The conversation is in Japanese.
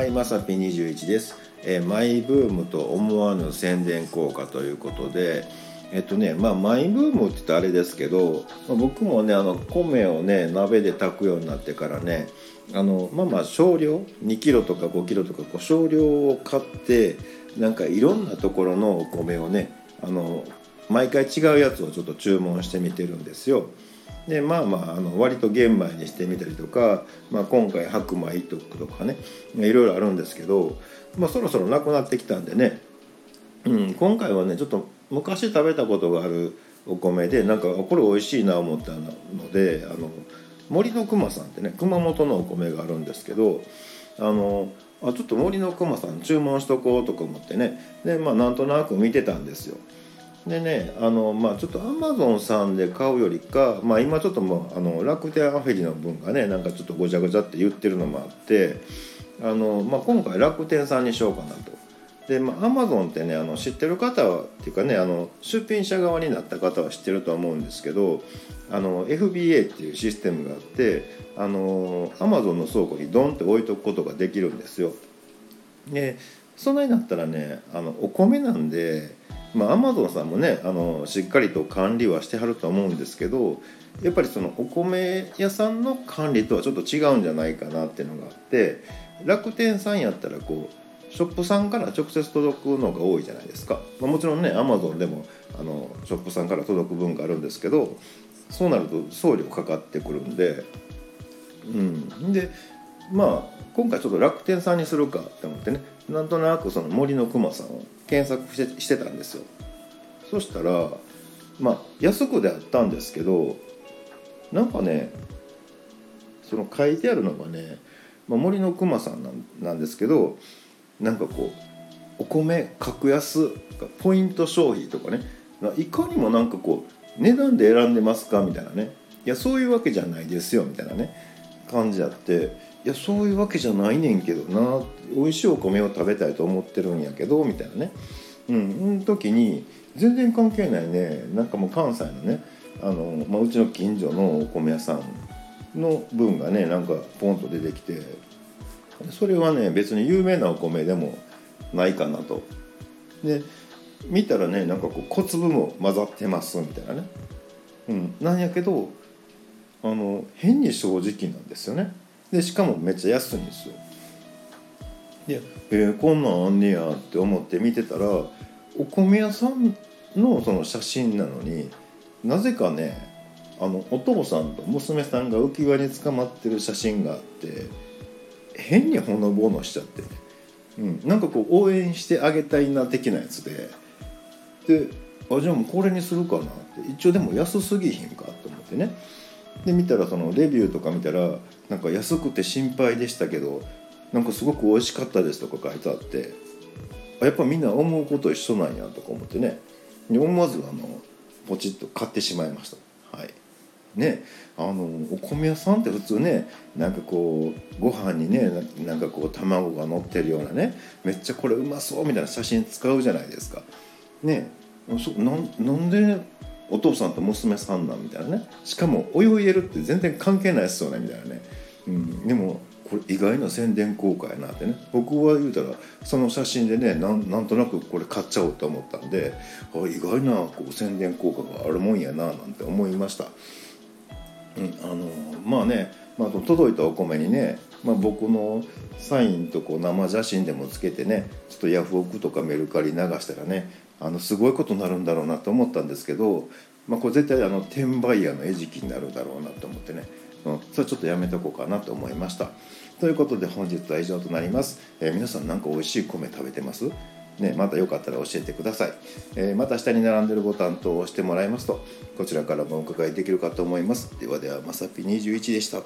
はい、まさぴ21です、えーマイブームと思わぬ宣伝効果ということで、えっとね、まあ、マイブームって言ったらあれですけど、まあ僕もね、あの米をね、鍋で炊くようになってからね、あのまあまあ少量2キロとか5キロとかこう少量を買ってなんかいろんなところのお米をねあの毎回違うやつをちょっと注文してみてるんですよ。でまあまああの割と玄米にしてみたりとか、まあ、今回白米とかねいろいろあるんですけど、まあ、そろそろなくなってきたんでね、うん、今回はねちょっと昔食べたことがあるお米でなんかこれ美味しいな思ったのであの森の熊さんってね熊本のお米があるんですけどあのあちょっと森の熊さん注文しとこうとか思ってねでまあなんとなく見てたんですよ。でねあのまあちょっとアマゾンさんで買うよりか、まあ、今ちょっともうあの楽天アフェリの分がねなんかちょっとごちゃごちゃって言ってるのもあってあの、まあ、今回楽天さんにしようかなと。でまあ、アマゾンってねあの知ってる方はっていうかねあの出品者側になった方は知ってるとは思うんですけどあの FBA っていうシステムがあってあのアマゾンの倉庫にドンって置いとくことができるんですよ。でそんなになったらねあのお米なんでまあアマゾンさんもねあのしっかりと管理はしてはると思うんですけどやっぱりそのお米屋さんの管理とはちょっと違うんじゃないかなっていうのがあって楽天さんやったらこうショップさんから直接届くのが多いじゃないですか、まあ、もちろんねアマゾンでもあのショップさんから届く分があるんですけどそうなると送料かかってくるんでうん。でまあ今回ちょっと楽天さんにするかって思ってねなんとなくその森の熊さんを検索してしてたんですよ。そしたらまあ安くであったんですけどなんかねその書いてあるのがね、まあ、森の熊さんなんなんですけどなんかこうお米格安ポイント消費とかねいかにもなんかこう値段で選んでますかみたいなね。いやそういうわけじゃないですよみたいなね感じあって。いやそういうわけじゃないねんけどな。美味しいお米を食べたいと思ってるんやけどみたいなね。うん。時に全然関係ないね。なんかもう関西のねあの、まあ、うちの近所のお米屋さんの分がねなんかポンと出てきてそれはね別に有名なお米でもないかなと。で見たらねなんかこう小粒も混ざってますみたいなね、うん、なんやけどあの変に正直なんですよね。でしかもめっちゃ安いんですよ。でえー、こんなんあんねやって思って見てたらお米屋さんのその写真なのになぜかねあのお父さんと娘さんが浮き輪に捕まってる写真があって変にほのぼのしちゃって。ね、うん、なんかこう応援してあげたいな的なやつで。であじゃあもうこれにするかなって一応でも安すぎひんかと思ってねで見たらそのレビューとか見たらなんか安くて心配でしたけどなんかすごく美味しかったですとか書いてあってあやっぱみんな思うこと一緒なんやとか思ってね。思わずあのポチッと買ってしまいました。はい。ね。あのお米屋さんって普通ねなんかこうご飯にねなんかこう卵が乗ってるようなねめっちゃこれうまそうみたいな写真使うじゃないですか。ね。そなんなんでお父さんと娘さんなみたいなね。しかもお湯を入れるって全然関係ないですよねみたいなね、うん、でもこれ意外な宣伝効果やなってね。僕は言うたらその写真でねなんなんとなくこれ買っちゃおうと思ったんであ意外なこう宣伝効果があるもんやななんて思いました。うん、あのまあね、まあ、届いたお米にね、まあ、僕のサインとこう生写真でもつけてねちょっとヤフオクとかメルカリ流したらねあのすごいことになるんだろうなと思ったんですけど、まあ、これ絶対あの転売ヤーの餌食になるだろうなと思ってね、うん、それちょっとやめとこうかなと思いました。ということで本日は以上となります。えー皆さん何か美味しい米食べてます？ね、またよかったら教えてください、えーまた下に並んでるボタン等を押してもらいますとこちらからもお伺いできるかと思います。ではではまさぴ21でした。